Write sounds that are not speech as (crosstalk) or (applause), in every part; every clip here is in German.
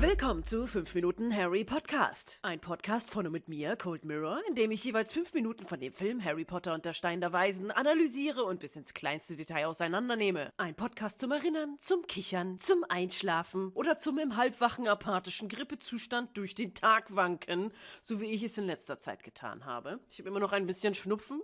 Willkommen zu 5 Minuten Harry Podcast. Ein Podcast von und mit mir, Cold Mirror, in dem ich jeweils 5 Minuten von dem Film Harry Potter und der Stein der Weisen analysiere und bis ins kleinste Detail auseinandernehme. Ein Podcast zum Erinnern, zum Kichern, zum Einschlafen oder zum im halbwachen apathischen Grippezustand durch den Tag wanken, so wie ich es in letzter Zeit getan habe. Ich habe immer noch ein bisschen Schnupfen.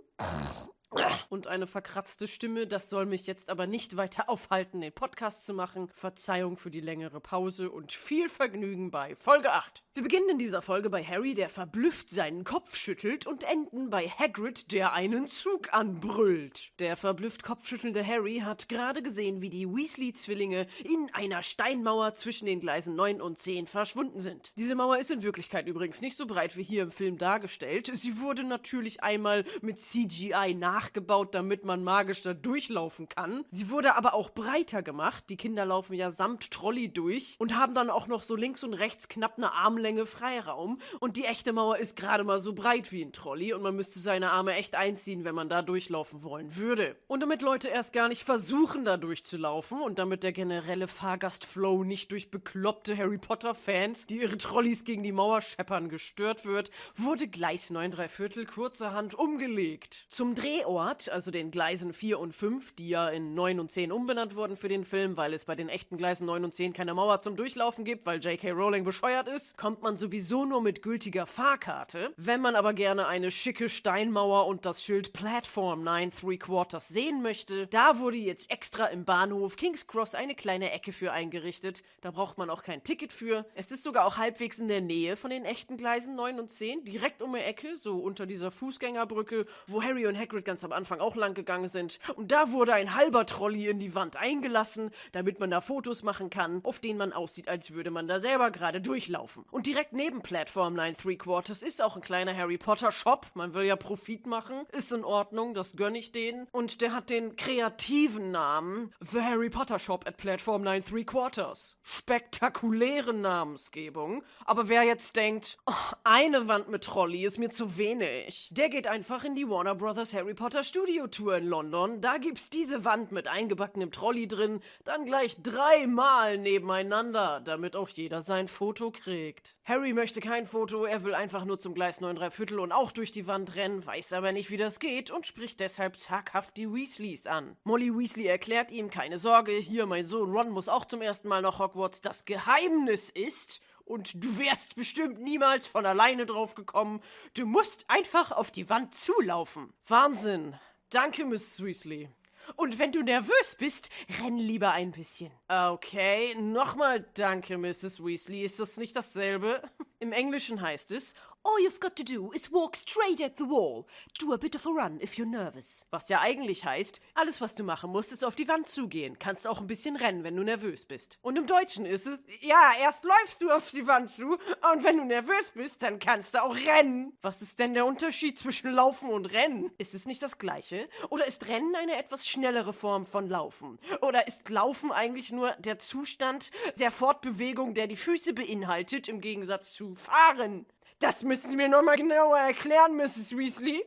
Und eine verkratzte Stimme, das soll mich jetzt aber nicht weiter aufhalten, den Podcast zu machen. Verzeihung für die längere Pause und viel Vergnügen bei Folge 8. Wir beginnen in dieser Folge bei Harry, der verblüfft seinen Kopf schüttelt und enden bei Hagrid, der einen Zug anbrüllt. Der verblüfft kopfschüttelnde Harry hat gerade gesehen, wie die Weasley-Zwillinge in einer Steinmauer zwischen den Gleisen 9 und 10 verschwunden sind. Diese Mauer ist in Wirklichkeit übrigens nicht so breit wie hier im Film dargestellt. Sie wurde natürlich einmal mit CGI nach nachgebaut, damit man magisch da durchlaufen kann. Sie wurde aber auch breiter gemacht. Die Kinder laufen ja samt Trolley durch und haben dann auch noch so links und rechts knapp eine Armlänge Freiraum. Und die echte Mauer ist gerade mal so breit wie ein Trolley und man müsste seine Arme echt einziehen, wenn man da durchlaufen wollen würde. Und damit Leute erst gar nicht versuchen, da durchzulaufen und damit der generelle Fahrgastflow nicht durch bekloppte Harry Potter-Fans, die ihre Trolleys gegen die Mauer scheppern, gestört wird, wurde Gleis 9 3 Viertel kurzerhand umgelegt. Zum Drehort Ort, also den Gleisen 4 und 5, die ja in 9 und 10 umbenannt wurden für den Film, weil es bei den echten Gleisen 9 und 10 keine Mauer zum Durchlaufen gibt, weil J.K. Rowling bescheuert ist, kommt man sowieso nur mit gültiger Fahrkarte. Wenn man aber gerne eine schicke Steinmauer und das Schild Platform 9 3 Quarters sehen möchte, da wurde jetzt extra im Bahnhof King's Cross eine kleine Ecke für eingerichtet. Da braucht man auch kein Ticket für. Es ist sogar auch halbwegs in der Nähe von den echten Gleisen 9 und 10, direkt um die Ecke, so unter dieser Fußgängerbrücke, wo Harry und Hagrid ganz am Anfang auch lang gegangen sind. Und da wurde ein halber Trolley in die Wand eingelassen, damit man da Fotos machen kann, auf denen man aussieht, als würde man da selber gerade durchlaufen. Und direkt neben Platform 9 3 Quarters ist auch ein kleiner Harry Potter Shop. Man will ja Profit machen. Ist in Ordnung, das gönne ich denen. Und der hat den kreativen Namen The Harry Potter Shop at Platform 9 3 Quarters. Spektakuläre Namensgebung. Aber wer jetzt denkt, oh, eine Wand mit Trolley ist mir zu wenig, der geht einfach in die Warner Brothers Harry Potter Potter Studio Tour in London. Da gibt's diese Wand mit eingebackenem Trolley drin, dann gleich dreimal nebeneinander, damit auch jeder sein Foto kriegt. Harry möchte kein Foto, er will einfach nur zum Gleis 9 3 Viertel und auch durch die Wand rennen, weiß aber nicht, wie das geht und spricht deshalb zaghaft die Weasleys an. Molly Weasley erklärt ihm, keine Sorge, hier mein Sohn Ron muss auch zum ersten Mal nach Hogwarts. Das Geheimnis ist, und du wärst bestimmt niemals von alleine drauf gekommen. Du musst einfach auf die Wand zulaufen. Wahnsinn. Danke, Miss Weasley. Und wenn du nervös bist, renn lieber ein bisschen. Okay, nochmal danke, Mrs. Weasley. Ist das nicht dasselbe? (laughs) Im Englischen heißt es, All you've got to do is walk straight at the wall. Do a bit of a run if you're nervous. Was ja eigentlich heißt, alles was du machen musst, ist auf die Wand zugehen. Kannst auch ein bisschen rennen, wenn du nervös bist. Und im Deutschen ist es, ja, erst läufst du auf die Wand zu und wenn du nervös bist, dann kannst du auch rennen. Was ist denn der Unterschied zwischen Laufen und Rennen? Ist es nicht das gleiche? Oder ist Rennen eine etwas schnellere Form von Laufen? Oder ist Laufen eigentlich nur der Zustand der Fortbewegung, der die Füße beinhaltet, im Gegensatz zu Fahren? Das müssen Sie mir nochmal genauer erklären, Mrs. Weasley.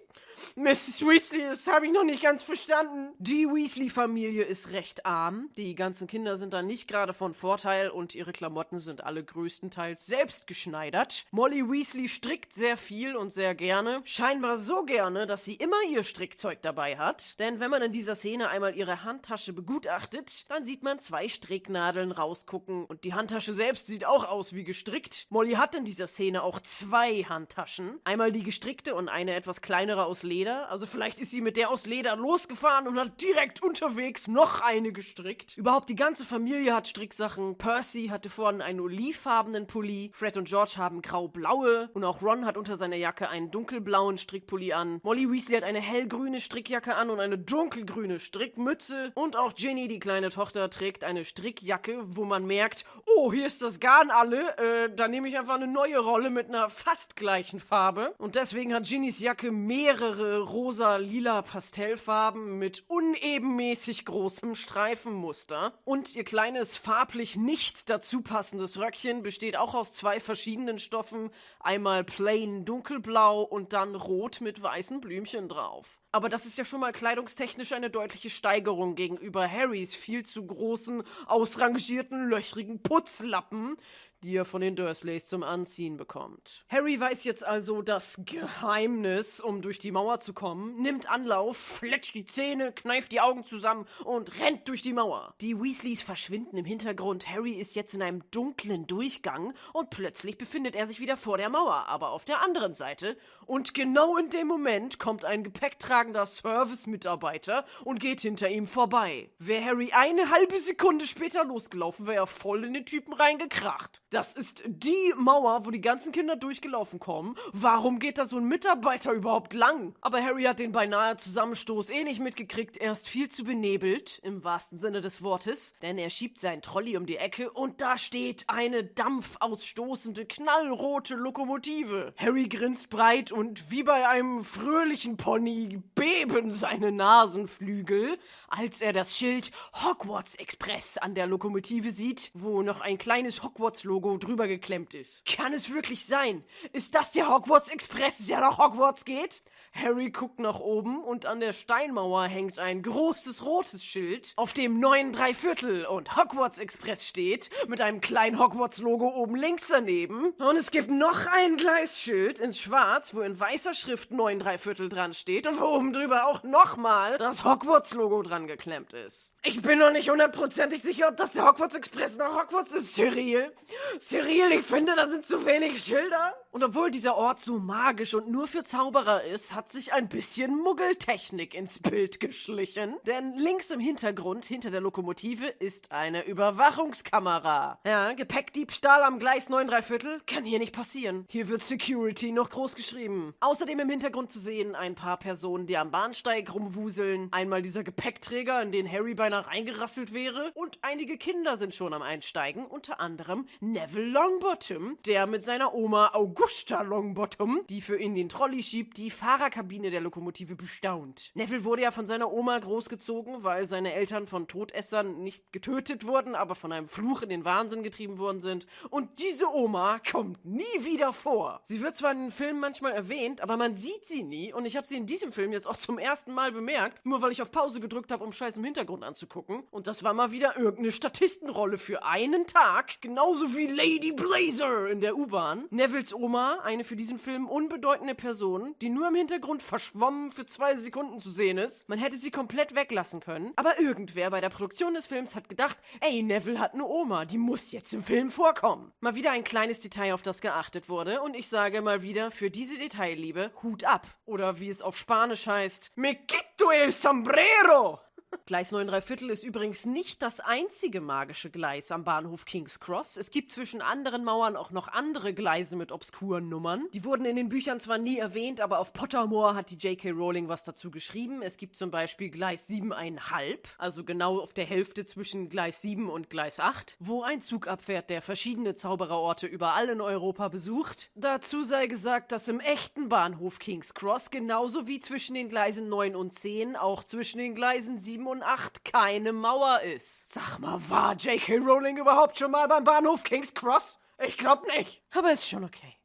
Mrs. Weasley, das habe ich noch nicht ganz verstanden. Die Weasley-Familie ist recht arm. Die ganzen Kinder sind da nicht gerade von Vorteil und ihre Klamotten sind alle größtenteils selbst geschneidert. Molly Weasley strickt sehr viel und sehr gerne. Scheinbar so gerne, dass sie immer ihr Strickzeug dabei hat. Denn wenn man in dieser Szene einmal ihre Handtasche begutachtet, dann sieht man zwei Stricknadeln rausgucken und die Handtasche selbst sieht auch aus wie gestrickt. Molly hat in dieser Szene auch zwei Handtaschen. Einmal die gestrickte und eine etwas kleinere aus Leder. Also vielleicht ist sie mit der aus Leder losgefahren und hat direkt unterwegs noch eine gestrickt. Überhaupt die ganze Familie hat Stricksachen. Percy hatte vorhin einen olivfarbenen Pulli. Fred und George haben grau-blaue. Und auch Ron hat unter seiner Jacke einen dunkelblauen Strickpulli an. Molly Weasley hat eine hellgrüne Strickjacke an und eine dunkelgrüne Strickmütze. Und auch Ginny, die kleine Tochter, trägt eine Strickjacke, wo man merkt, oh, hier ist das Garn alle. Äh, da nehme ich einfach eine neue Rolle mit einer fast gleichen Farbe. Und deswegen hat Ginnys Jacke mehrere mehrere rosa-lila Pastellfarben mit unebenmäßig großem Streifenmuster. Und ihr kleines farblich nicht dazu passendes Röckchen besteht auch aus zwei verschiedenen Stoffen. Einmal plain dunkelblau und dann rot mit weißen Blümchen drauf. Aber das ist ja schon mal kleidungstechnisch eine deutliche Steigerung gegenüber Harrys viel zu großen, ausrangierten, löchrigen Putzlappen, die er von den Dursleys zum Anziehen bekommt. Harry weiß jetzt also das Geheimnis, um durch die Mauer zu kommen, nimmt Anlauf, fletscht die Zähne, kneift die Augen zusammen und rennt durch die Mauer. Die Weasleys verschwinden im Hintergrund. Harry ist jetzt in einem dunklen Durchgang und plötzlich befindet er sich wieder vor der Mauer, aber auf der anderen Seite. Und genau in dem Moment kommt ein gepäcktragender Service-Mitarbeiter und geht hinter ihm vorbei. Wäre Harry eine halbe Sekunde später losgelaufen, wäre er voll in den Typen reingekracht. Das ist die Mauer, wo die ganzen Kinder durchgelaufen kommen. Warum geht da so ein Mitarbeiter überhaupt lang? Aber Harry hat den beinahe Zusammenstoß eh nicht mitgekriegt. Er ist viel zu benebelt, im wahrsten Sinne des Wortes, denn er schiebt seinen Trolley um die Ecke und da steht eine dampfausstoßende, knallrote Lokomotive. Harry grinst breit und wie bei einem fröhlichen Pony beben seine Nasenflügel, als er das Schild Hogwarts Express an der Lokomotive sieht, wo noch ein kleines Hogwarts-Logo Logo drüber geklemmt ist. Kann es wirklich sein? Ist das der Hogwarts Express, der nach Hogwarts geht? Harry guckt nach oben und an der Steinmauer hängt ein großes rotes Schild, auf dem 9 Dreiviertel und Hogwarts Express steht, mit einem kleinen Hogwarts-Logo oben links daneben. Und es gibt noch ein Gleisschild in schwarz, wo in weißer Schrift 9 Dreiviertel dran steht und wo oben drüber auch nochmal das Hogwarts-Logo dran geklemmt ist. Ich bin noch nicht hundertprozentig sicher, ob das der Hogwarts Express nach Hogwarts ist, Cyril. Cyril, ich finde, da sind zu wenig Schilder. Und obwohl dieser Ort so magisch und nur für Zauberer ist, hat sich ein bisschen Muggeltechnik ins Bild geschlichen. Denn links im Hintergrund, hinter der Lokomotive, ist eine Überwachungskamera. Ja, Gepäckdiebstahl am Gleis 9 Viertel kann hier nicht passieren. Hier wird Security noch groß geschrieben. Außerdem im Hintergrund zu sehen ein paar Personen, die am Bahnsteig rumwuseln. Einmal dieser Gepäckträger, in den Harry beinahe reingerasselt wäre. Und einige Kinder sind schon am Einsteigen, unter anderem Neville Longbottom, der mit seiner Oma Augusta Longbottom, die für ihn den Trolley schiebt, die Fahrerkabine der Lokomotive bestaunt. Neville wurde ja von seiner Oma großgezogen, weil seine Eltern von Todessern nicht getötet wurden, aber von einem Fluch in den Wahnsinn getrieben worden sind. Und diese Oma kommt nie wieder vor. Sie wird zwar in den Filmen manchmal erwähnt, aber man sieht sie nie. Und ich habe sie in diesem Film jetzt auch zum ersten Mal bemerkt, nur weil ich auf Pause gedrückt habe, um Scheiß im Hintergrund anzugucken. Und das war mal wieder irgendeine Statistenrolle für einen Tag, genauso wie Lady Blazer in der U-Bahn. Nevilles Oma, eine für diesen Film unbedeutende Person, die nur im Hintergrund verschwommen für zwei Sekunden zu sehen ist. Man hätte sie komplett weglassen können. Aber irgendwer bei der Produktion des Films hat gedacht, ey, Neville hat eine Oma, die muss jetzt im Film vorkommen. Mal wieder ein kleines Detail, auf das geachtet wurde. Und ich sage mal wieder, für diese Detailliebe, Hut ab. Oder wie es auf Spanisch heißt, Me quito el sombrero! Gleis 9 Viertel ist übrigens nicht das einzige magische Gleis am Bahnhof King's Cross. Es gibt zwischen anderen Mauern auch noch andere Gleise mit obskuren Nummern. Die wurden in den Büchern zwar nie erwähnt, aber auf Pottermore hat die J.K. Rowling was dazu geschrieben. Es gibt zum Beispiel Gleis 7,5, also genau auf der Hälfte zwischen Gleis 7 und Gleis 8, wo ein Zug abfährt, der verschiedene Zaubererorte überall in Europa besucht. Dazu sei gesagt, dass im echten Bahnhof King's Cross genauso wie zwischen den Gleisen 9 und 10 auch zwischen den Gleisen 7 und 8 keine Mauer ist. Sag mal, war J.K. Rowling überhaupt schon mal beim Bahnhof King's Cross? Ich glaub nicht. Aber ist schon okay.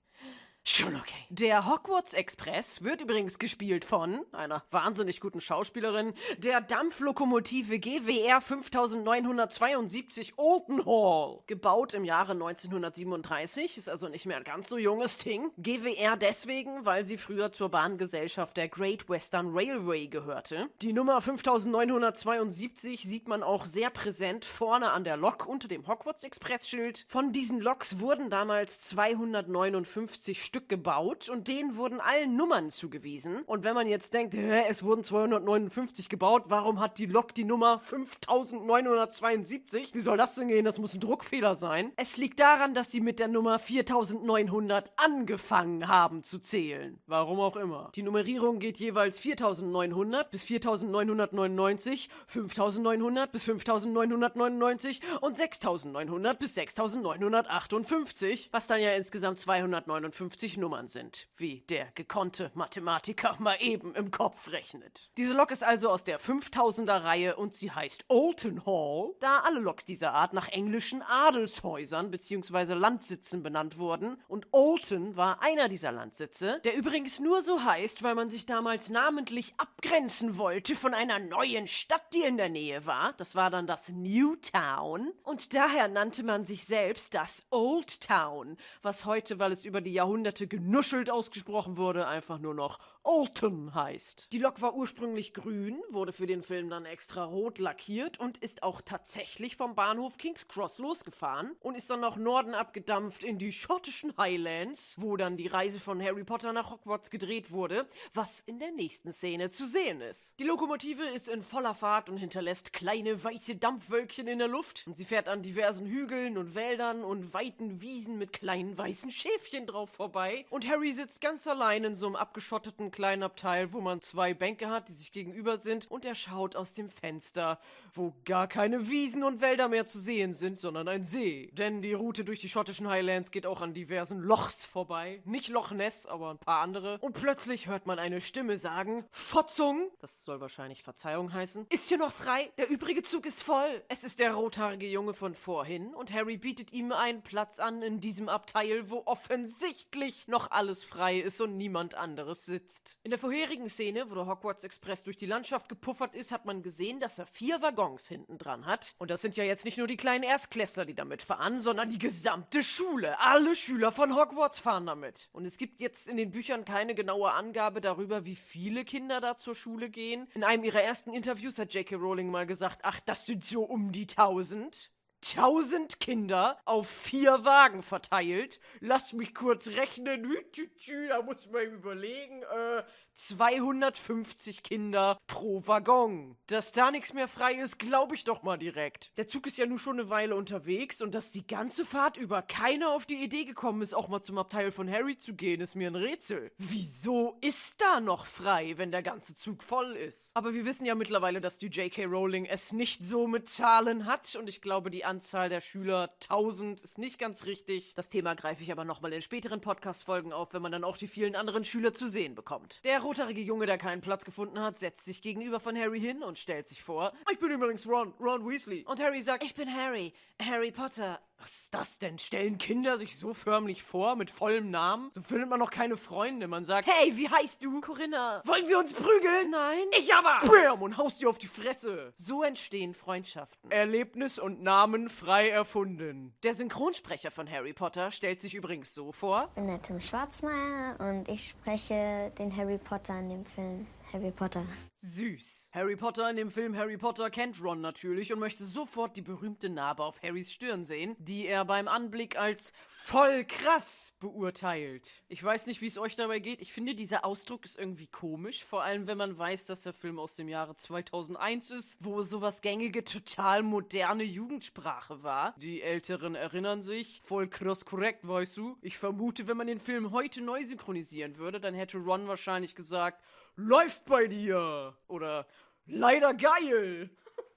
Schon okay. Der Hogwarts Express wird übrigens gespielt von einer wahnsinnig guten Schauspielerin, der Dampflokomotive GWR 5972 Olden Hall. Gebaut im Jahre 1937, ist also nicht mehr ein ganz so junges Ding. GWR deswegen, weil sie früher zur Bahngesellschaft der Great Western Railway gehörte. Die Nummer 5972 sieht man auch sehr präsent vorne an der Lok unter dem Hogwarts Express Schild. Von diesen Loks wurden damals 259 Stück gebaut und denen wurden allen Nummern zugewiesen. Und wenn man jetzt denkt, hä, es wurden 259 gebaut, warum hat die Lok die Nummer 5972? Wie soll das denn gehen? Das muss ein Druckfehler sein. Es liegt daran, dass sie mit der Nummer 4900 angefangen haben zu zählen. Warum auch immer. Die Nummerierung geht jeweils 4900 bis 4999, 5900 bis 5999 und 6900 bis 6958, was dann ja insgesamt 259 50 Nummern sind, wie der gekonnte Mathematiker (laughs) mal eben im Kopf rechnet. Diese Lok ist also aus der 5000er Reihe und sie heißt Olton Hall, da alle Loks dieser Art nach englischen Adelshäusern bzw. Landsitzen benannt wurden und Olton war einer dieser Landsitze, der übrigens nur so heißt, weil man sich damals namentlich abgrenzen wollte von einer neuen Stadt, die in der Nähe war. Das war dann das Newtown und daher nannte man sich selbst das Old Town, was heute, weil es über die Jahrhunderte genuschelt ausgesprochen wurde, einfach nur noch Olton heißt. Die Lok war ursprünglich grün, wurde für den Film dann extra rot lackiert und ist auch tatsächlich vom Bahnhof King's Cross losgefahren und ist dann nach Norden abgedampft in die schottischen Highlands, wo dann die Reise von Harry Potter nach Hogwarts gedreht wurde, was in der nächsten Szene zu sehen ist. Die Lokomotive ist in voller Fahrt und hinterlässt kleine weiße Dampfwölkchen in der Luft und sie fährt an diversen Hügeln und Wäldern und weiten Wiesen mit kleinen weißen Schäfchen drauf vorbei und Harry sitzt ganz allein in so einem abgeschotteten kleinen Abteil, wo man zwei Bänke hat, die sich gegenüber sind und er schaut aus dem Fenster, wo gar keine Wiesen und Wälder mehr zu sehen sind, sondern ein See. Denn die Route durch die schottischen Highlands geht auch an diversen Lochs vorbei. Nicht Loch Ness, aber ein paar andere. Und plötzlich hört man eine Stimme sagen, Fotzung, das soll wahrscheinlich Verzeihung heißen, ist hier noch frei, der übrige Zug ist voll. Es ist der rothaarige Junge von vorhin und Harry bietet ihm einen Platz an in diesem Abteil, wo offensichtlich noch alles frei ist und niemand anderes sitzt ist. In der vorherigen Szene, wo der Hogwarts Express durch die Landschaft gepuffert ist, hat man gesehen, dass er vier Waggons hinten dran hat. Und das sind ja jetzt nicht nur die kleinen Erstklässler, die damit fahren, sondern die gesamte Schule. Alle Schüler von Hogwarts fahren damit. Und es gibt jetzt in den Büchern keine genaue Angabe darüber, wie viele Kinder da zur Schule gehen. In einem ihrer ersten Interviews hat J.K. Rowling mal gesagt, ach, das sind so um die tausend. Tausend Kinder auf vier Wagen verteilt. Lass mich kurz rechnen. Da muss man überlegen. Äh, 250 Kinder pro Waggon. Dass da nichts mehr frei ist, glaube ich doch mal direkt. Der Zug ist ja nun schon eine Weile unterwegs und dass die ganze Fahrt über keiner auf die Idee gekommen ist, auch mal zum Abteil von Harry zu gehen, ist mir ein Rätsel. Wieso ist da noch frei, wenn der ganze Zug voll ist? Aber wir wissen ja mittlerweile, dass die J.K. Rowling es nicht so mit Zahlen hat und ich glaube, die Anzahl der Schüler 1000 ist nicht ganz richtig. Das Thema greife ich aber nochmal in späteren Podcast-Folgen auf, wenn man dann auch die vielen anderen Schüler zu sehen bekommt. Der rothaarige Junge, der keinen Platz gefunden hat, setzt sich gegenüber von Harry hin und stellt sich vor. Ich bin übrigens Ron, Ron Weasley. Und Harry sagt, ich bin Harry, Harry Potter. Was ist das denn? Stellen Kinder sich so förmlich vor, mit vollem Namen? So findet man noch keine Freunde. Man sagt, hey, wie heißt du? Corinna. Wollen wir uns prügeln? Nein. Ich aber. Bam! Und haust dir auf die Fresse. So entstehen Freundschaften. Erlebnis und Namen frei erfunden. Der Synchronsprecher von Harry Potter stellt sich übrigens so vor. Ich bin der Tim Schwarzmeier und ich spreche den Harry Potter in dem Film. Harry Potter. Süß. Harry Potter in dem Film Harry Potter kennt Ron natürlich und möchte sofort die berühmte Narbe auf Harrys Stirn sehen, die er beim Anblick als voll krass beurteilt. Ich weiß nicht, wie es euch dabei geht. Ich finde, dieser Ausdruck ist irgendwie komisch, vor allem wenn man weiß, dass der Film aus dem Jahre 2001 ist, wo sowas gängige, total moderne Jugendsprache war. Die Älteren erinnern sich, voll krass korrekt, weißt du. Ich vermute, wenn man den Film heute neu synchronisieren würde, dann hätte Ron wahrscheinlich gesagt, läuft bei dir. Oder leider geil.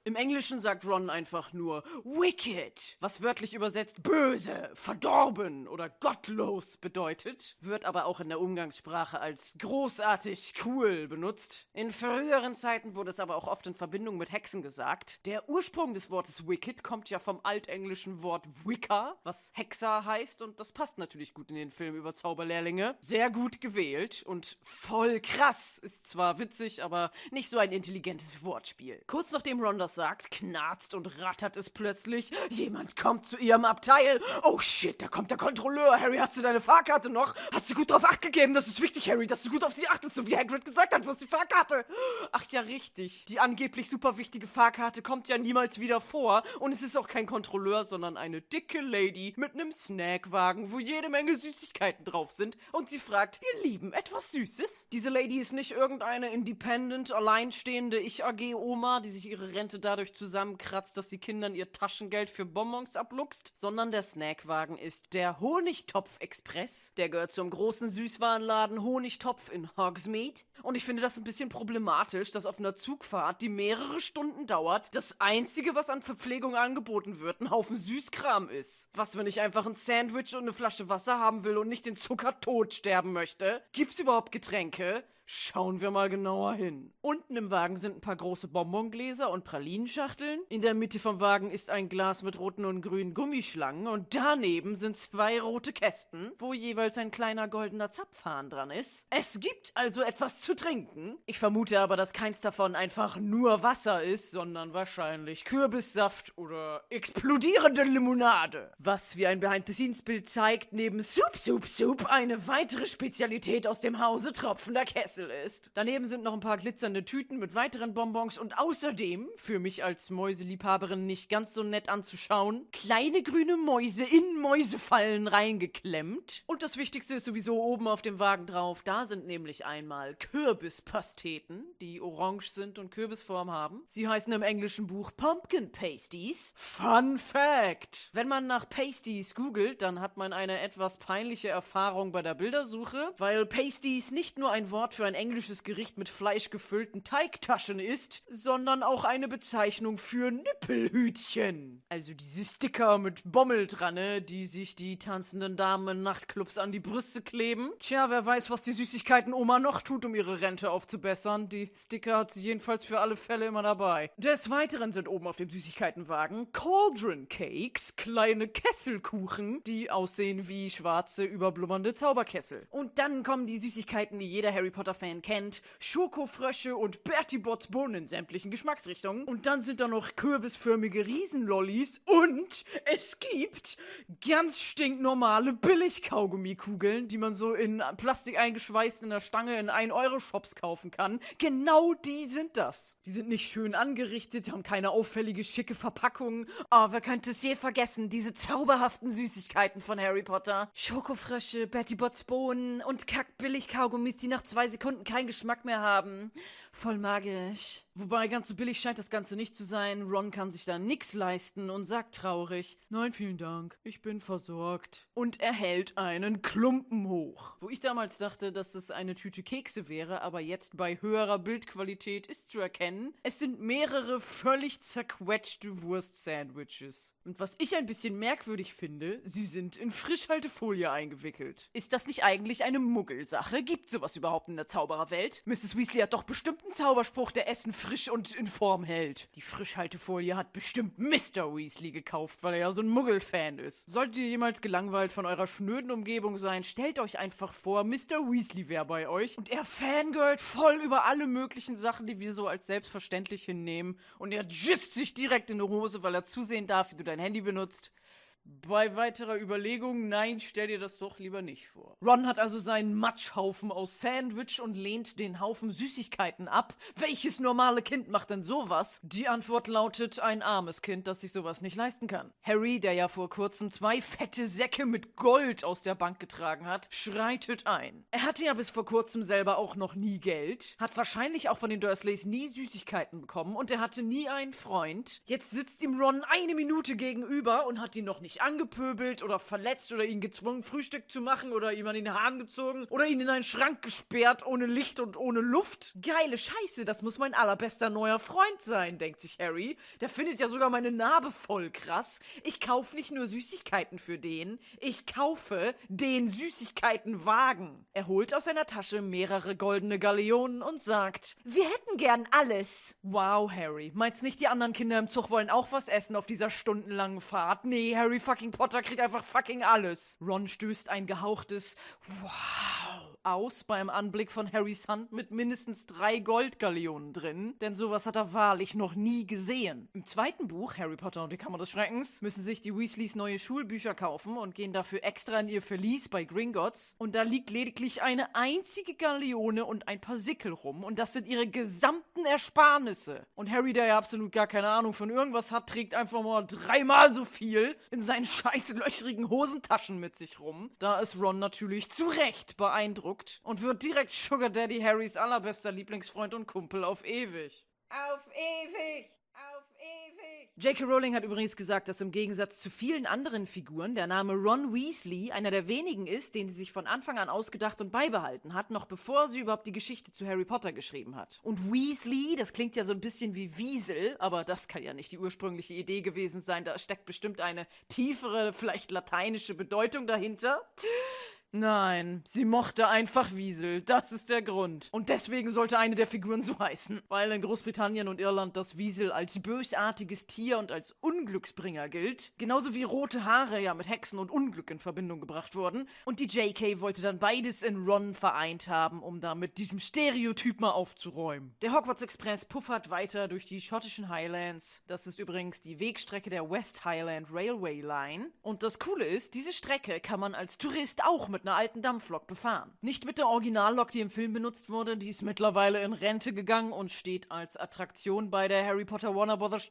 Im Englischen sagt Ron einfach nur wicked, was wörtlich übersetzt böse, verdorben oder gottlos bedeutet, wird aber auch in der Umgangssprache als großartig cool benutzt. In früheren Zeiten wurde es aber auch oft in Verbindung mit Hexen gesagt. Der Ursprung des Wortes wicked kommt ja vom altenglischen Wort Wicca, was Hexer heißt und das passt natürlich gut in den Film über Zauberlehrlinge. Sehr gut gewählt und voll krass. Ist zwar witzig, aber nicht so ein intelligentes Wortspiel. Kurz nachdem Ron das sagt, knarzt und rattert es plötzlich. Jemand kommt zu ihrem Abteil. Oh shit, da kommt der Kontrolleur. Harry, hast du deine Fahrkarte noch? Hast du gut drauf acht gegeben? Das ist wichtig, Harry, dass du gut auf sie achtest, so wie Hagrid gesagt hat. Wo ist die Fahrkarte? Ach ja, richtig. Die angeblich super wichtige Fahrkarte kommt ja niemals wieder vor. Und es ist auch kein Kontrolleur, sondern eine dicke Lady mit einem Snackwagen, wo jede Menge Süßigkeiten drauf sind. Und sie fragt, ihr Lieben, etwas Süßes? Diese Lady ist nicht irgendeine independent, alleinstehende Ich-AG-Oma, die sich ihre Rente dadurch zusammenkratzt, dass sie Kindern ihr Taschengeld für Bonbons abluchst, sondern der Snackwagen ist der Honigtopf-Express. Der gehört zum großen Süßwarenladen Honigtopf in Hogsmeade. Und ich finde das ein bisschen problematisch, dass auf einer Zugfahrt, die mehrere Stunden dauert, das Einzige, was an Verpflegung angeboten wird, ein Haufen Süßkram ist. Was, wenn ich einfach ein Sandwich und eine Flasche Wasser haben will und nicht den Zuckertod sterben möchte? Gibt's überhaupt Getränke? Schauen wir mal genauer hin. Unten im Wagen sind ein paar große Bonbongläser und Pralinenschachteln. In der Mitte vom Wagen ist ein Glas mit roten und grünen Gummischlangen und daneben sind zwei rote Kästen, wo jeweils ein kleiner goldener Zapfhahn dran ist. Es gibt also etwas zu trinken. Ich vermute aber, dass keins davon einfach nur Wasser ist, sondern wahrscheinlich Kürbissaft oder explodierende Limonade. Was wie ein Behind-the-Scenes-Bild zeigt, neben Soup Soup Soup eine weitere Spezialität aus dem Hause tropfender Kessel ist. Daneben sind noch ein paar glitzernde Tüten mit weiteren Bonbons und außerdem, für mich als Mäuseliebhaberin nicht ganz so nett anzuschauen, kleine grüne Mäuse in Mäusefallen reingeklemmt. Und das Wichtigste ist sowieso oben auf dem Wagen drauf. Da sind nämlich einmal Kürbispasteten, die orange sind und Kürbisform haben. Sie heißen im englischen Buch Pumpkin Pasties. Fun Fact! Wenn man nach Pasties googelt, dann hat man eine etwas peinliche Erfahrung bei der Bildersuche, weil Pasties nicht nur ein Wort für ein englisches Gericht mit fleischgefüllten Teigtaschen ist, sondern auch eine Bezeichnung für Nippelhütchen. Also diese Sticker mit Bommel dran, ne, die sich die tanzenden Damen in Nachtclubs an die Brüste kleben. Tja, wer weiß, was die Süßigkeiten-Oma noch tut, um ihre Rente aufzubessern. Die Sticker hat sie jedenfalls für alle Fälle immer dabei. Des Weiteren sind oben auf dem Süßigkeitenwagen Cauldron Cakes, kleine Kesselkuchen, die aussehen wie schwarze, überblubbernde Zauberkessel. Und dann kommen die Süßigkeiten, die jeder Harry Potter-Fan kennt. Schokofrösche und Bertie Botts Bohnen in sämtlichen Geschmacksrichtungen. Und dann sind da noch kürbisförmige Riesenlollis. Und es gibt ganz stinknormale Billig-Kaugummikugeln, die man so in Plastik eingeschweißt in der Stange in 1-Euro-Shops kaufen kann. Genau die sind das. Die sind nicht schön angerichtet, haben keine auffällige, schicke Verpackung. Oh, wer könnte es je vergessen? Diese zauberhaften Süßigkeiten von Harry Potter. Schokofrösche, Bertie Botts Bohnen und Kack-Billig-Kaugummis, die nach zwei Sekunden keinen Geschmack mehr haben. Voll magisch. Wobei ganz so billig scheint das Ganze nicht zu sein. Ron kann sich da nix leisten und sagt traurig: Nein, vielen Dank, ich bin versorgt. Und er hält einen Klumpen hoch. Wo ich damals dachte, dass es eine Tüte Kekse wäre, aber jetzt bei höherer Bildqualität ist zu erkennen, es sind mehrere völlig zerquetschte Wurst-Sandwiches. Und was ich ein bisschen merkwürdig finde, sie sind in Frischhaltefolie eingewickelt. Ist das nicht eigentlich eine Muggelsache? Gibt sowas überhaupt in der Zaubererwelt? Mrs. Weasley hat doch bestimmt einen Zauberspruch, der Essen frisch und in Form hält. Die Frischhaltefolie hat bestimmt Mr. Weasley gekauft, weil er ja so ein Muggel-Fan ist. Solltet ihr jemals gelangweilt von eurer schnöden Umgebung sein, stellt euch einfach vor, Mr. Weasley wäre bei euch und er fangirlt voll über alle möglichen Sachen, die wir so als selbstverständlich hinnehmen und er gisst sich direkt in die Hose, weil er zusehen darf, wie du dein Handy benutzt. Bei weiterer Überlegung, nein, stell dir das doch lieber nicht vor. Ron hat also seinen Matschhaufen aus Sandwich und lehnt den Haufen Süßigkeiten ab. Welches normale Kind macht denn sowas? Die Antwort lautet ein armes Kind, das sich sowas nicht leisten kann. Harry, der ja vor kurzem zwei fette Säcke mit Gold aus der Bank getragen hat, schreitet ein. Er hatte ja bis vor kurzem selber auch noch nie Geld, hat wahrscheinlich auch von den Dursleys nie Süßigkeiten bekommen und er hatte nie einen Freund. Jetzt sitzt ihm Ron eine Minute gegenüber und hat ihn noch nicht angepöbelt oder verletzt oder ihn gezwungen, Frühstück zu machen oder ihm an den Haaren gezogen oder ihn in einen Schrank gesperrt, ohne Licht und ohne Luft. Geile Scheiße, das muss mein allerbester neuer Freund sein, denkt sich Harry. Der findet ja sogar meine Narbe voll krass. Ich kaufe nicht nur Süßigkeiten für den, ich kaufe den Süßigkeitenwagen. Er holt aus seiner Tasche mehrere goldene Galeonen und sagt, wir hätten gern alles. Wow, Harry, meinst nicht, die anderen Kinder im Zug wollen auch was essen auf dieser stundenlangen Fahrt? Nee, Harry fucking Potter kriegt einfach fucking alles. Ron stößt ein gehauchtes Wow aus beim Anblick von Harrys Hand mit mindestens drei Goldgaleonen drin, denn sowas hat er wahrlich noch nie gesehen. Im zweiten Buch, Harry Potter und die Kammer des Schreckens, müssen sich die Weasleys neue Schulbücher kaufen und gehen dafür extra in ihr Verlies bei Gringotts und da liegt lediglich eine einzige Galeone und ein paar Sickel rum und das sind ihre gesamten Ersparnisse. Und Harry, der ja absolut gar keine Ahnung von irgendwas hat, trägt einfach mal dreimal so viel in seinen scheiß löchrigen Hosentaschen mit sich rum. Da ist Ron natürlich zu Recht beeindruckt und wird direkt Sugar Daddy Harrys allerbester Lieblingsfreund und Kumpel auf ewig. Auf ewig! J.K. Rowling hat übrigens gesagt, dass im Gegensatz zu vielen anderen Figuren der Name Ron Weasley einer der wenigen ist, den sie sich von Anfang an ausgedacht und beibehalten hat, noch bevor sie überhaupt die Geschichte zu Harry Potter geschrieben hat. Und Weasley, das klingt ja so ein bisschen wie Wiesel, aber das kann ja nicht die ursprüngliche Idee gewesen sein. Da steckt bestimmt eine tiefere, vielleicht lateinische Bedeutung dahinter. Nein, sie mochte einfach Wiesel. Das ist der Grund. Und deswegen sollte eine der Figuren so heißen. Weil in Großbritannien und Irland das Wiesel als bösartiges Tier und als Unglücksbringer gilt. Genauso wie rote Haare ja mit Hexen und Unglück in Verbindung gebracht wurden. Und die JK wollte dann beides in Ron vereint haben, um da mit diesem Stereotyp mal aufzuräumen. Der Hogwarts Express puffert weiter durch die schottischen Highlands. Das ist übrigens die Wegstrecke der West Highland Railway Line. Und das Coole ist, diese Strecke kann man als Tourist auch mit einer alten Dampflok befahren. Nicht mit der Originallok, die im Film benutzt wurde, die ist mittlerweile in Rente gegangen und steht als Attraktion bei der Harry Potter Warner Brothers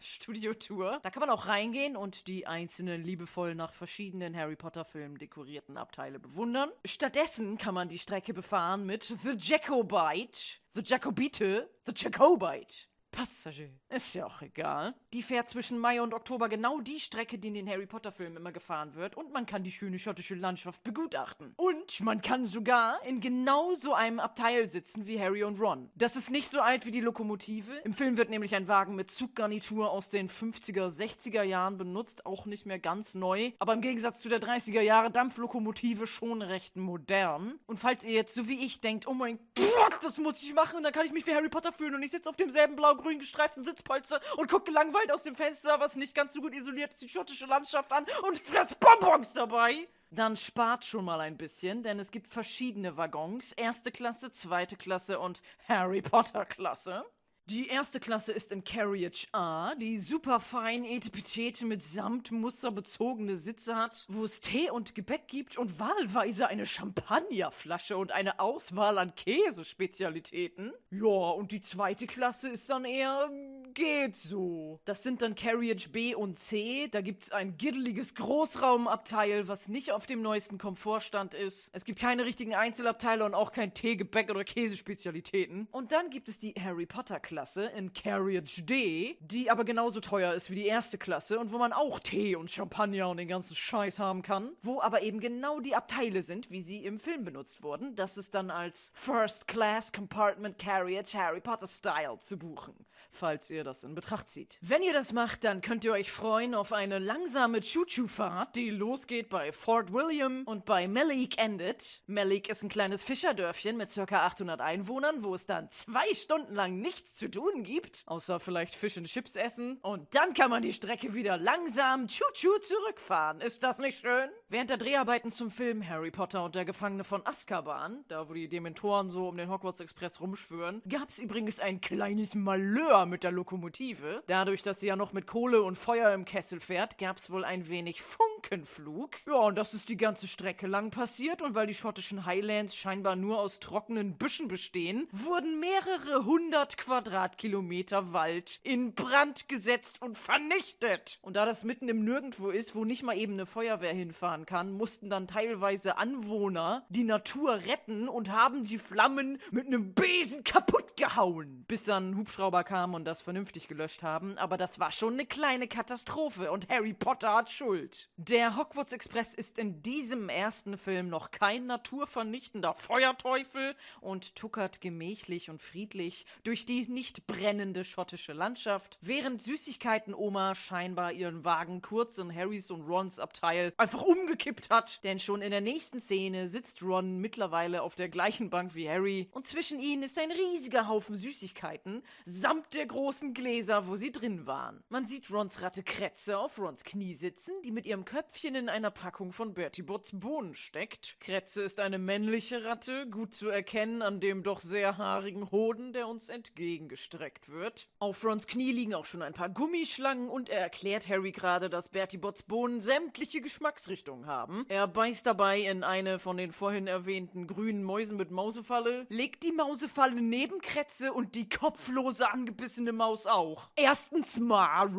Studio Tour. Da kann man auch reingehen und die einzelnen liebevoll nach verschiedenen Harry Potter Filmen dekorierten Abteile bewundern. Stattdessen kann man die Strecke befahren mit The Jacobite, The Jacobite, The Jacobite. Passagier. Ist ja auch egal. Die fährt zwischen Mai und Oktober genau die Strecke, die in den Harry Potter Filmen immer gefahren wird. Und man kann die schöne schottische Landschaft begutachten. Und man kann sogar in genau so einem Abteil sitzen wie Harry und Ron. Das ist nicht so alt wie die Lokomotive. Im Film wird nämlich ein Wagen mit Zuggarnitur aus den 50er, 60er Jahren benutzt. Auch nicht mehr ganz neu. Aber im Gegensatz zu der 30er Jahre Dampflokomotive schon recht modern. Und falls ihr jetzt so wie ich denkt, oh mein Gott, das muss ich machen, dann kann ich mich wie Harry Potter fühlen und ich sitze auf demselben blau grün gestreiften Sitzpolster und gucke gelangweilt aus dem Fenster, was nicht ganz so gut isoliert ist, die schottische Landschaft an und fress Bonbons dabei. Dann spart schon mal ein bisschen, denn es gibt verschiedene Waggons. Erste Klasse, zweite Klasse und Harry Potter Klasse. Die erste Klasse ist in Carriage A, die super fein Etepetete mit Samtmuster bezogene Sitze hat, wo es Tee und Gebäck gibt und wahlweise eine Champagnerflasche und eine Auswahl an Käsespezialitäten. Ja, und die zweite Klasse ist dann eher geht so. Das sind dann Carriage B und C. Da gibt's ein giddeliges Großraumabteil, was nicht auf dem neuesten Komfortstand ist. Es gibt keine richtigen Einzelabteile und auch kein Tee, Gebäck oder Käsespezialitäten. Und dann gibt es die Harry Potter Klasse in Carriage D, die aber genauso teuer ist wie die erste Klasse und wo man auch Tee und Champagner und den ganzen Scheiß haben kann. Wo aber eben genau die Abteile sind, wie sie im Film benutzt wurden. Das ist dann als First Class Compartment Carriage Harry Potter Style zu buchen falls ihr das in Betracht zieht. Wenn ihr das macht, dann könnt ihr euch freuen auf eine langsame Choo-Choo-Fahrt, die losgeht bei Fort William und bei Malik endet. Malik ist ein kleines Fischerdörfchen mit ca. 800 Einwohnern, wo es dann zwei Stunden lang nichts zu tun gibt, außer vielleicht Fish and Chips essen. Und dann kann man die Strecke wieder langsam Choo-Choo zurückfahren. Ist das nicht schön? Während der Dreharbeiten zum Film Harry Potter und der Gefangene von Azkaban, da wo die Dementoren so um den Hogwarts Express rumschwören, gab es übrigens ein kleines Malheur mit der Lokomotive. Dadurch, dass sie ja noch mit Kohle und Feuer im Kessel fährt, gab es wohl ein wenig Funkenflug. Ja, und das ist die ganze Strecke lang passiert und weil die schottischen Highlands scheinbar nur aus trockenen Büschen bestehen, wurden mehrere hundert Quadratkilometer Wald in Brand gesetzt und vernichtet. Und da das mitten im Nirgendwo ist, wo nicht mal eben eine Feuerwehr hinfahren kann, mussten dann teilweise Anwohner die Natur retten und haben die Flammen mit einem Besen kaputt gehauen. Bis dann ein Hubschrauber kam haben und das vernünftig gelöscht haben, aber das war schon eine kleine Katastrophe und Harry Potter hat Schuld. Der Hogwarts Express ist in diesem ersten Film noch kein naturvernichtender Feuerteufel und tuckert gemächlich und friedlich durch die nicht brennende schottische Landschaft, während Süßigkeiten-Oma scheinbar ihren Wagen kurz in Harrys und Rons Abteil einfach umgekippt hat, denn schon in der nächsten Szene sitzt Ron mittlerweile auf der gleichen Bank wie Harry und zwischen ihnen ist ein riesiger Haufen Süßigkeiten samt der der großen Gläser, wo sie drin waren. Man sieht Rons Ratte Kretze auf Rons Knie sitzen, die mit ihrem Köpfchen in einer Packung von Bertie Botts Bohnen steckt. Kretze ist eine männliche Ratte, gut zu erkennen an dem doch sehr haarigen Hoden, der uns entgegengestreckt wird. Auf Rons Knie liegen auch schon ein paar Gummischlangen und er erklärt Harry gerade, dass Bertie Botts Bohnen sämtliche Geschmacksrichtungen haben. Er beißt dabei in eine von den vorhin erwähnten grünen Mäusen mit Mausefalle, legt die Mausefalle neben Kretze und die kopflose angebissene Maus auch. Erstens mal,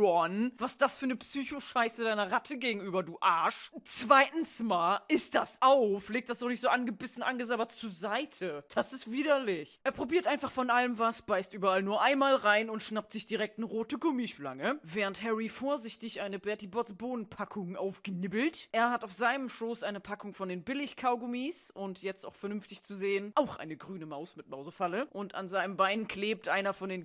was das für eine Psychoscheiße deiner Ratte gegenüber du Arsch. Zweitens mal, isst das auf. Leg das doch nicht so angebissen, angesabbert zur Seite. Das ist widerlich. Er probiert einfach von allem was, beißt überall nur einmal rein und schnappt sich direkt eine rote Gummischlange, während Harry vorsichtig eine Bertie Botts Bohnenpackung aufgenibbelt. Er hat auf seinem Schoß eine Packung von den Billig-Kaugummis und jetzt auch vernünftig zu sehen, auch eine grüne Maus mit Mausefalle. Und an seinem Bein klebt einer von den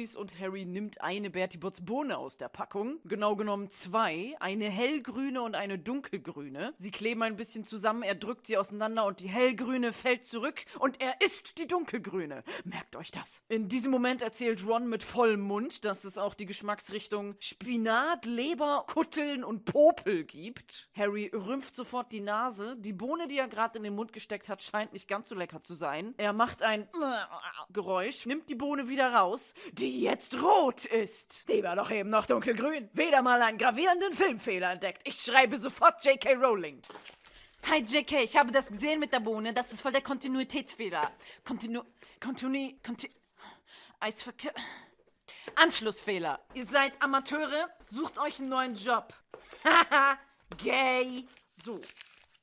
Kürbislollis und Harry nimmt eine Bertie Botts Bohne aus der Packung. Genau genommen zwei, eine hellgrüne und eine dunkelgrüne. Sie kleben ein bisschen zusammen, er drückt sie auseinander und die hellgrüne fällt zurück und er isst die dunkelgrüne. Merkt euch das. In diesem Moment erzählt Ron mit vollem Mund, dass es auch die Geschmacksrichtung Spinat, Leber, Kutteln und Popel gibt. Harry rümpft sofort die Nase. Die Bohne, die er gerade in den Mund gesteckt hat, scheint nicht ganz so lecker zu sein. Er macht ein Geräusch, nimmt die Bohne wieder raus, die jetzt rot ist. Die war doch eben noch dunkelgrün. Weder mal einen gravierenden Filmfehler entdeckt. Ich schreibe sofort J.K. Rowling. Hi JK, ich habe das gesehen mit der Bohne. Das ist voll der Kontinuitätsfehler. Kontinu. Kontinu. Konti Eisverkehr. Anschlussfehler. Ihr seid Amateure, sucht euch einen neuen Job. (laughs) Haha, gay. So.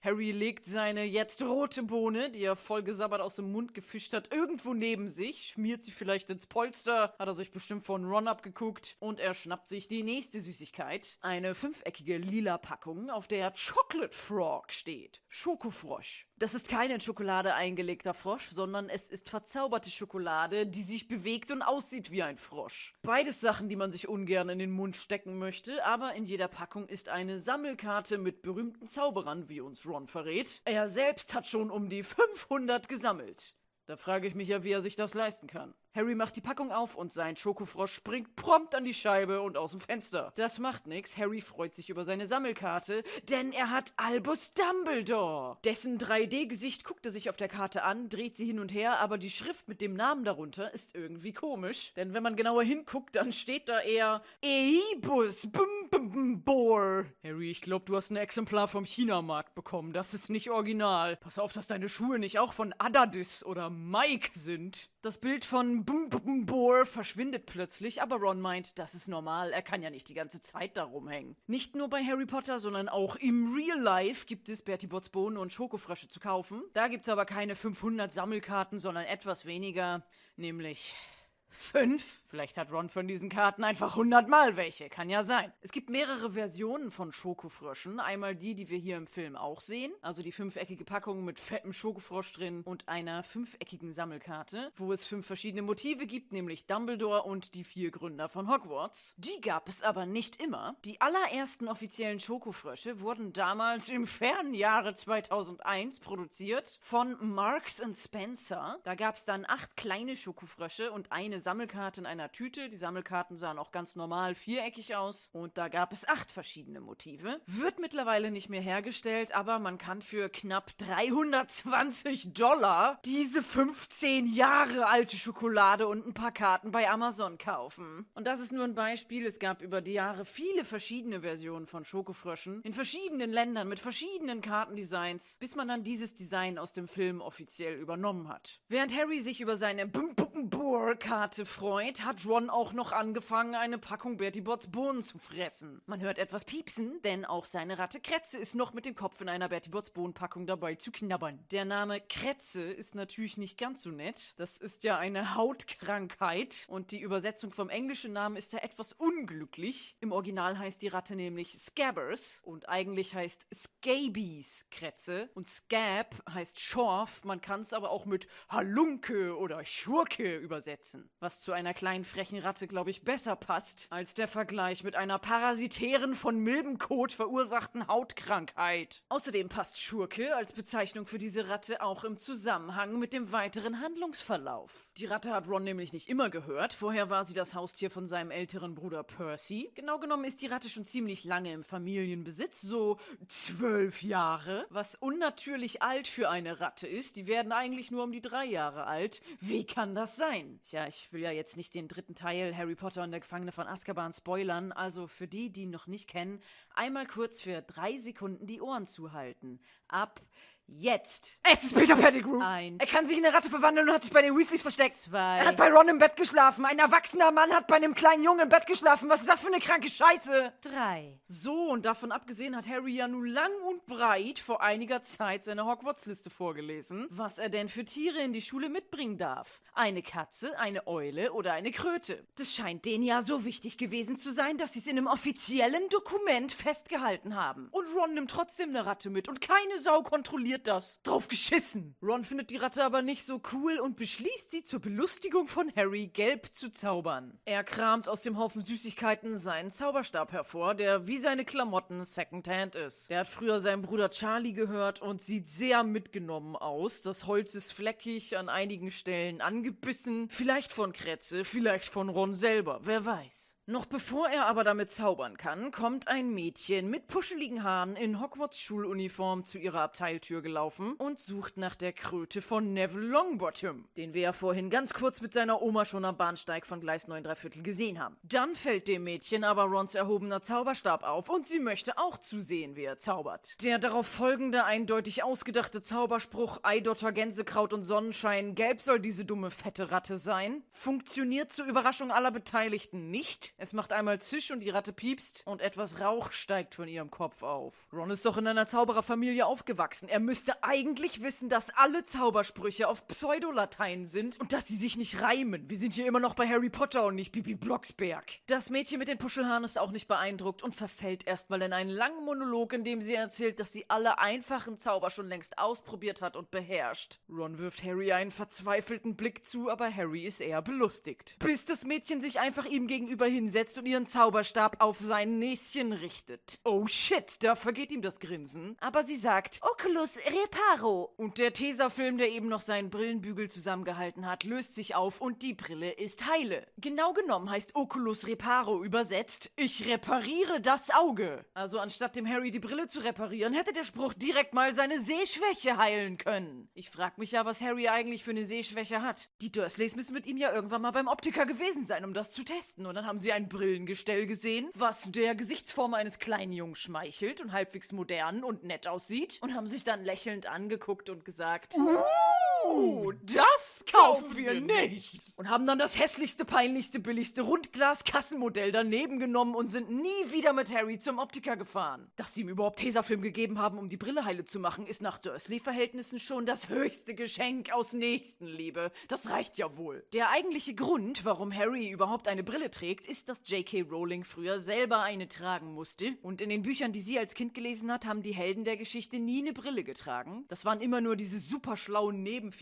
Harry legt seine jetzt rote Bohne, die er voll gesabbert aus dem Mund gefischt hat, irgendwo neben sich, schmiert sie vielleicht ins Polster, hat er sich bestimmt von Ron abgeguckt und er schnappt sich die nächste Süßigkeit. Eine fünfeckige lila Packung, auf der Chocolate Frog steht. Schokofrosch. Das ist kein in Schokolade eingelegter Frosch, sondern es ist verzauberte Schokolade, die sich bewegt und aussieht wie ein Frosch. Beides Sachen, die man sich ungern in den Mund stecken möchte, aber in jeder Packung ist eine Sammelkarte mit berühmten Zauberern, wie uns Ron verrät. Er selbst hat schon um die 500 gesammelt. Da frage ich mich ja, wie er sich das leisten kann. Harry macht die Packung auf und sein Schokofrosch springt prompt an die Scheibe und aus dem Fenster. Das macht nix. Harry freut sich über seine Sammelkarte, denn er hat Albus Dumbledore. Dessen 3D-Gesicht guckt er sich auf der Karte an, dreht sie hin und her, aber die Schrift mit dem Namen darunter ist irgendwie komisch. Denn wenn man genauer hinguckt, dann steht da eher Eibus Bor. Harry, ich glaube, du hast ein Exemplar vom Chinamarkt bekommen. Das ist nicht original. Pass auf, dass deine Schuhe nicht auch von Adadis oder Mike sind. Das Bild von Bor verschwindet plötzlich, aber Ron meint, das ist normal, er kann ja nicht die ganze Zeit da rumhängen. Nicht nur bei Harry Potter, sondern auch im Real Life gibt es Bertie Botts Bohnen und Schokofrösche zu kaufen. Da gibt's aber keine 500 Sammelkarten, sondern etwas weniger, nämlich Fünf? Vielleicht hat Ron von diesen Karten einfach hundertmal welche. Kann ja sein. Es gibt mehrere Versionen von Schokofröschen. Einmal die, die wir hier im Film auch sehen. Also die fünfeckige Packung mit fettem Schokofrosch drin und einer fünfeckigen Sammelkarte, wo es fünf verschiedene Motive gibt, nämlich Dumbledore und die vier Gründer von Hogwarts. Die gab es aber nicht immer. Die allerersten offiziellen Schokofrösche wurden damals im fernen Jahre 2001 produziert von Marks Spencer. Da gab es dann acht kleine Schokofrösche und eine Sammelkarte in einer Tüte. Die Sammelkarten sahen auch ganz normal viereckig aus. Und da gab es acht verschiedene Motive. Wird mittlerweile nicht mehr hergestellt, aber man kann für knapp 320 Dollar diese 15 Jahre alte Schokolade und ein paar Karten bei Amazon kaufen. Und das ist nur ein Beispiel. Es gab über die Jahre viele verschiedene Versionen von Schokofröschen in verschiedenen Ländern mit verschiedenen Kartendesigns, bis man dann dieses Design aus dem Film offiziell übernommen hat. Während Harry sich über seine Bum Bum Bohr Karte freut, hat Ron auch noch angefangen, eine Packung Bertie Botts Bohnen zu fressen. Man hört etwas piepsen, denn auch seine Ratte Kretze ist noch mit dem Kopf in einer Bertie Botts Bohnenpackung dabei zu knabbern. Der Name Kretze ist natürlich nicht ganz so nett. Das ist ja eine Hautkrankheit und die Übersetzung vom englischen Namen ist da etwas unglücklich. Im Original heißt die Ratte nämlich Scabbers und eigentlich heißt Scabies Kretze und Scab heißt Schorf. Man kann es aber auch mit Halunke oder Schurke übersetzen. Was zu einer kleinen frechen Ratte, glaube ich, besser passt als der Vergleich mit einer parasitären von Milbenkot verursachten Hautkrankheit. Außerdem passt Schurke als Bezeichnung für diese Ratte auch im Zusammenhang mit dem weiteren Handlungsverlauf. Die Ratte hat Ron nämlich nicht immer gehört. Vorher war sie das Haustier von seinem älteren Bruder Percy. Genau genommen ist die Ratte schon ziemlich lange im Familienbesitz, so zwölf Jahre, was unnatürlich alt für eine Ratte ist. Die werden eigentlich nur um die drei Jahre alt. Wie kann das sein? Tja, ich will ja jetzt nicht den dritten Teil Harry Potter und der Gefangene von Azkaban spoilern, also für die, die ihn noch nicht kennen, einmal kurz für drei Sekunden die Ohren zuhalten. Ab Jetzt. Es ist Peter Pettigrew. Eins. Er kann sich in eine Ratte verwandeln und hat sich bei den Weasleys versteckt. Zwei. Er hat bei Ron im Bett geschlafen. Ein erwachsener Mann hat bei einem kleinen Jungen im Bett geschlafen. Was ist das für eine kranke Scheiße? Drei. So, und davon abgesehen hat Harry ja nun lang und breit vor einiger Zeit seine Hogwarts-Liste vorgelesen, was er denn für Tiere in die Schule mitbringen darf. Eine Katze, eine Eule oder eine Kröte. Das scheint denen ja so wichtig gewesen zu sein, dass sie es in einem offiziellen Dokument festgehalten haben. Und Ron nimmt trotzdem eine Ratte mit und keine Sau kontrolliert das. Drauf geschissen. Ron findet die Ratte aber nicht so cool und beschließt sie zur Belustigung von Harry gelb zu zaubern. Er kramt aus dem Haufen Süßigkeiten seinen Zauberstab hervor, der wie seine Klamotten Secondhand ist. Der hat früher seinen Bruder Charlie gehört und sieht sehr mitgenommen aus. Das Holz ist fleckig, an einigen Stellen angebissen. Vielleicht von Kretze, vielleicht von Ron selber, wer weiß. Noch bevor er aber damit zaubern kann, kommt ein Mädchen mit puscheligen Haaren in Hogwarts Schuluniform zu ihrer Abteiltür gelaufen und sucht nach der Kröte von Neville Longbottom, den wir ja vorhin ganz kurz mit seiner Oma schon am Bahnsteig von Gleis 9 Viertel gesehen haben. Dann fällt dem Mädchen aber Rons erhobener Zauberstab auf und sie möchte auch zusehen, wie er zaubert. Der darauf folgende eindeutig ausgedachte Zauberspruch Eidotter, Gänsekraut und Sonnenschein, gelb soll diese dumme fette Ratte sein, funktioniert zur Überraschung aller Beteiligten nicht. Es macht einmal Zisch und die Ratte piepst und etwas Rauch steigt von ihrem Kopf auf. Ron ist doch in einer Zaubererfamilie aufgewachsen. Er müsste eigentlich wissen, dass alle Zaubersprüche auf Pseudolatein sind und dass sie sich nicht reimen. Wir sind hier immer noch bei Harry Potter und nicht Bibi Blocksberg. Das Mädchen mit den Puschelhaaren ist auch nicht beeindruckt und verfällt erstmal in einen langen Monolog, in dem sie erzählt, dass sie alle einfachen Zauber schon längst ausprobiert hat und beherrscht. Ron wirft Harry einen verzweifelten Blick zu, aber Harry ist eher belustigt. Bis das Mädchen sich einfach ihm gegenüber hinsetzt und ihren Zauberstab auf sein Näschen richtet. Oh shit, da vergeht ihm das Grinsen. Aber sie sagt, Oculus Reparo. Und der Tesafilm, der eben noch seinen Brillenbügel zusammengehalten hat, löst sich auf und die Brille ist heile. Genau genommen heißt Oculus Reparo übersetzt, ich repariere das Auge. Also anstatt dem Harry die Brille zu reparieren, hätte der Spruch direkt mal seine Sehschwäche heilen können. Ich frag mich ja, was Harry eigentlich für eine Sehschwäche hat. Die Dursleys müssen mit ihm ja irgendwann mal beim Optiker gewesen sein, um das zu testen. Und dann haben sie ein Brillengestell gesehen, was der Gesichtsform eines kleinen Jungen schmeichelt und halbwegs modern und nett aussieht. Und haben sich dann lächelnd angeguckt und gesagt, Uh, das kaufen wir nicht. Und haben dann das hässlichste, peinlichste, billigste Rundglas-Kassenmodell daneben genommen und sind nie wieder mit Harry zum Optiker gefahren. Dass sie ihm überhaupt Tesafilm gegeben haben, um die Brille heile zu machen, ist nach Dursley-Verhältnissen schon das höchste Geschenk aus Nächstenliebe. Das reicht ja wohl. Der eigentliche Grund, warum Harry überhaupt eine Brille trägt, ist, dass J.K. Rowling früher selber eine tragen musste. Und in den Büchern, die sie als Kind gelesen hat, haben die Helden der Geschichte nie eine Brille getragen. Das waren immer nur diese super schlauen Nebenfiguren.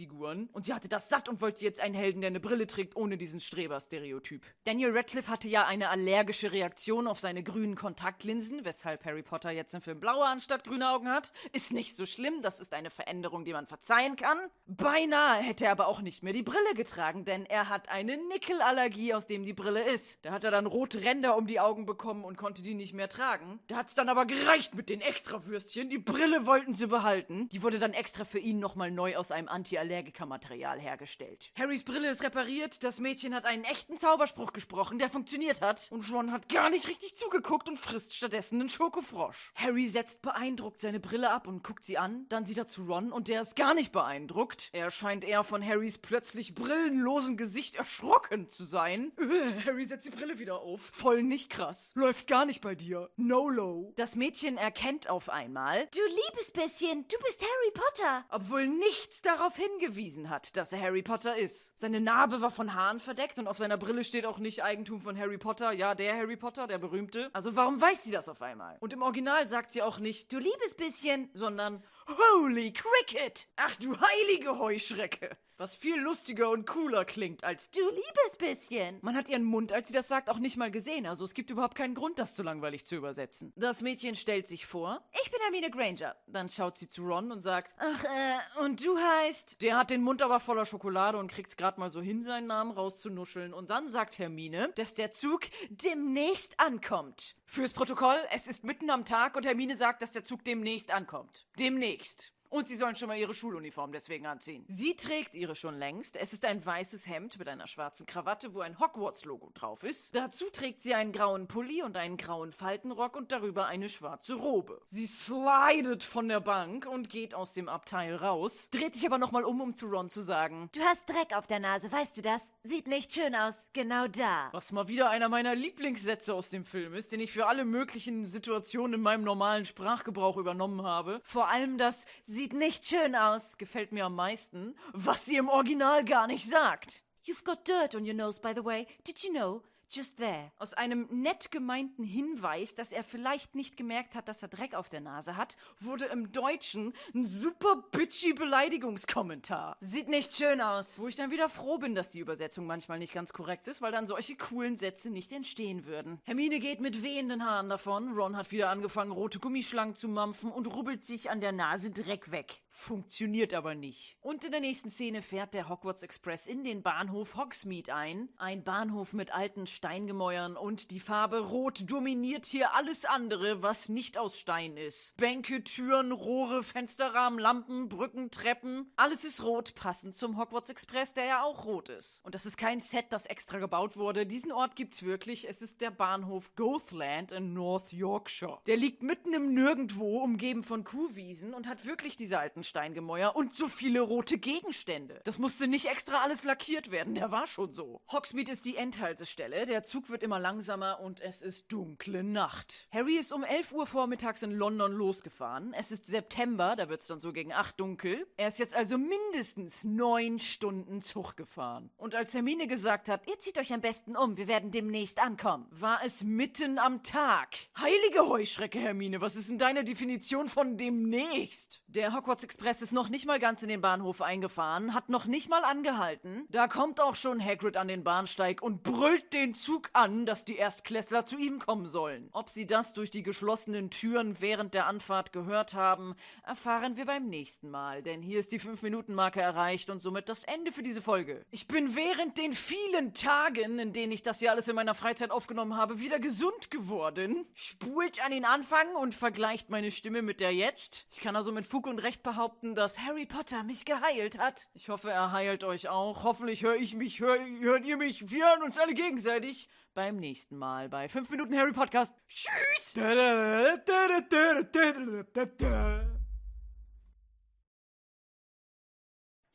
Und sie hatte das satt und wollte jetzt einen Helden, der eine Brille trägt, ohne diesen Streber-Stereotyp. Daniel Radcliffe hatte ja eine allergische Reaktion auf seine grünen Kontaktlinsen, weshalb Harry Potter jetzt im Film blaue anstatt grüne Augen hat. Ist nicht so schlimm, das ist eine Veränderung, die man verzeihen kann. Beinahe hätte er aber auch nicht mehr die Brille getragen, denn er hat eine Nickelallergie, aus dem die Brille ist. Da hat er dann rote Ränder um die Augen bekommen und konnte die nicht mehr tragen. Da hat's dann aber gereicht mit den Extrawürstchen. Die Brille wollten sie behalten. Die wurde dann extra für ihn nochmal neu aus einem Anti-Allergiker-Material hergestellt. Harrys Brille ist repariert, das Mädchen hat einen echten Zauberspruch gesprochen, der funktioniert hat. Und Ron hat gar nicht richtig zugeguckt und frisst stattdessen einen Schokofrosch. Harry setzt beeindruckt seine Brille ab und guckt sie an. Dann sieht er zu Ron und der ist gar nicht beeindruckt. Er scheint eher von Harrys plötzlich brillenlosen Gesicht erschrocken zu sein. Äh, Harry setzt die Brille wieder auf. Voll nicht krass. Läuft gar nicht bei dir. No low. Das Mädchen erkennt auf einmal, Du liebes bisschen, du bist Harry Potter. obwohl nichts darauf hingewiesen hat, dass er Harry Potter ist. Seine Narbe war von Haaren verdeckt und auf seiner Brille steht auch nicht Eigentum von Harry Potter. Ja, der Harry Potter, der berühmte. Also warum weiß sie das auf einmal? Und im Original sagt sie auch nicht, du liebes bisschen, sondern Holy Cricket! Ach du heilige Heuschrecke! Was viel lustiger und cooler klingt als Du liebes bisschen. man hat ihren Mund, als sie das sagt, auch nicht mal gesehen. Also es gibt überhaupt keinen Grund, das zu langweilig zu übersetzen. Das Mädchen stellt sich vor. Ich bin Hermine Granger. Dann schaut sie zu Ron und sagt, ach, äh, und du heißt? Der hat den Mund aber voller Schokolade und kriegt's gerade mal so hin, seinen Namen rauszunuscheln. Und dann sagt Hermine, dass der Zug demnächst ankommt. Fürs Protokoll, es ist mitten am Tag und Hermine sagt, dass der Zug demnächst ankommt. Demnächst. Und sie sollen schon mal ihre Schuluniform deswegen anziehen. Sie trägt ihre schon längst. Es ist ein weißes Hemd mit einer schwarzen Krawatte, wo ein Hogwarts-Logo drauf ist. Dazu trägt sie einen grauen Pulli und einen grauen Faltenrock und darüber eine schwarze Robe. Sie slidet von der Bank und geht aus dem Abteil raus, dreht sich aber nochmal um, um zu Ron zu sagen, Du hast Dreck auf der Nase, weißt du das? Sieht nicht schön aus. Genau da. was mal wieder einer meiner Lieblingssätze aus dem Film ist, den ich für alle möglichen Situationen in meinem normalen Sprachgebrauch übernommen habe. Vor allem das sieht nicht schön aus gefällt mir am meisten, was sie im Original gar nicht sagt. You've got dirt on your nose, by the way. Did you know? Just there. Aus einem nett gemeinten Hinweis, dass er vielleicht nicht gemerkt hat, dass er Dreck auf der Nase hat, wurde im Deutschen ein super bitchy Beleidigungskommentar. Sieht nicht schön aus. Wo ich dann wieder froh bin, dass die Übersetzung manchmal nicht ganz korrekt ist, weil dann solche coolen Sätze nicht entstehen würden. Hermine geht mit wehenden Haaren davon. Ron hat wieder angefangen, rote Gummischlangen zu mampfen und rubbelt sich an der Nase Dreck weg. Funktioniert aber nicht. Und in der nächsten Szene fährt der Hogwarts Express in den Bahnhof Hogsmeade ein. Ein Bahnhof mit alten Steingemäuern und die Farbe Rot dominiert hier alles andere, was nicht aus Stein ist. Bänke, Türen, Rohre, Fensterrahmen, Lampen, Brücken, Treppen. Alles ist rot, passend zum Hogwarts Express, der ja auch rot ist. Und das ist kein Set, das extra gebaut wurde. Diesen Ort gibt's wirklich. Es ist der Bahnhof Gothland in North Yorkshire. Der liegt mitten im Nirgendwo, umgeben von Kuhwiesen und hat wirklich diese alten Steingemäuer und so viele rote Gegenstände. Das musste nicht extra alles lackiert werden, der war schon so. Hogsmeade ist die Endhaltestelle, der Zug wird immer langsamer und es ist dunkle Nacht. Harry ist um 11 Uhr vormittags in London losgefahren. Es ist September, da wird's dann so gegen 8 dunkel. Er ist jetzt also mindestens neun Stunden Zug gefahren. Und als Hermine gesagt hat, Ihr zieht euch am besten um, wir werden demnächst ankommen. war es mitten am Tag. Heilige Heuschrecke, Hermine, was ist denn deine Definition von demnächst? Der Hogwarts Express ist noch nicht mal ganz in den Bahnhof eingefahren, hat noch nicht mal angehalten. Da kommt auch schon Hagrid an den Bahnsteig und brüllt den Zug an, dass die Erstklässler zu ihm kommen sollen. Ob sie das durch die geschlossenen Türen während der Anfahrt gehört haben, erfahren wir beim nächsten Mal, denn hier ist die 5-Minuten-Marke erreicht und somit das Ende für diese Folge. Ich bin während den vielen Tagen, in denen ich das hier alles in meiner Freizeit aufgenommen habe, wieder gesund geworden. Spult an den Anfang und vergleicht meine Stimme mit der jetzt. Ich kann also mit Fug und Recht behaupten, dass Harry Potter mich geheilt hat. Ich hoffe, er heilt euch auch. Hoffentlich höre ich mich, hör, hört ihr mich. Wir hören uns alle gegenseitig beim nächsten Mal bei 5 Minuten Harry Podcast. Tschüss!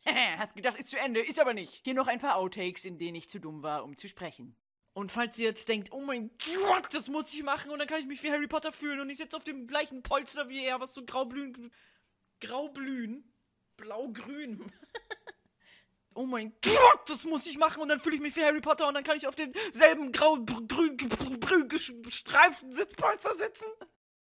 (laughs) Hast gedacht, ist zu Ende, ist aber nicht. Hier noch ein paar Outtakes, in denen ich zu dumm war, um zu sprechen. Und falls ihr jetzt denkt, oh mein Gott, das muss ich machen und dann kann ich mich wie Harry Potter fühlen und ich sitze auf dem gleichen Polster wie er, was so graublühen, graublühen, blaugrün. (laughs) Oh mein Gott, das muss ich machen und dann fühle ich mich wie Harry Potter und dann kann ich auf demselben grau-grün gestreiften Sitzpolster sitzen.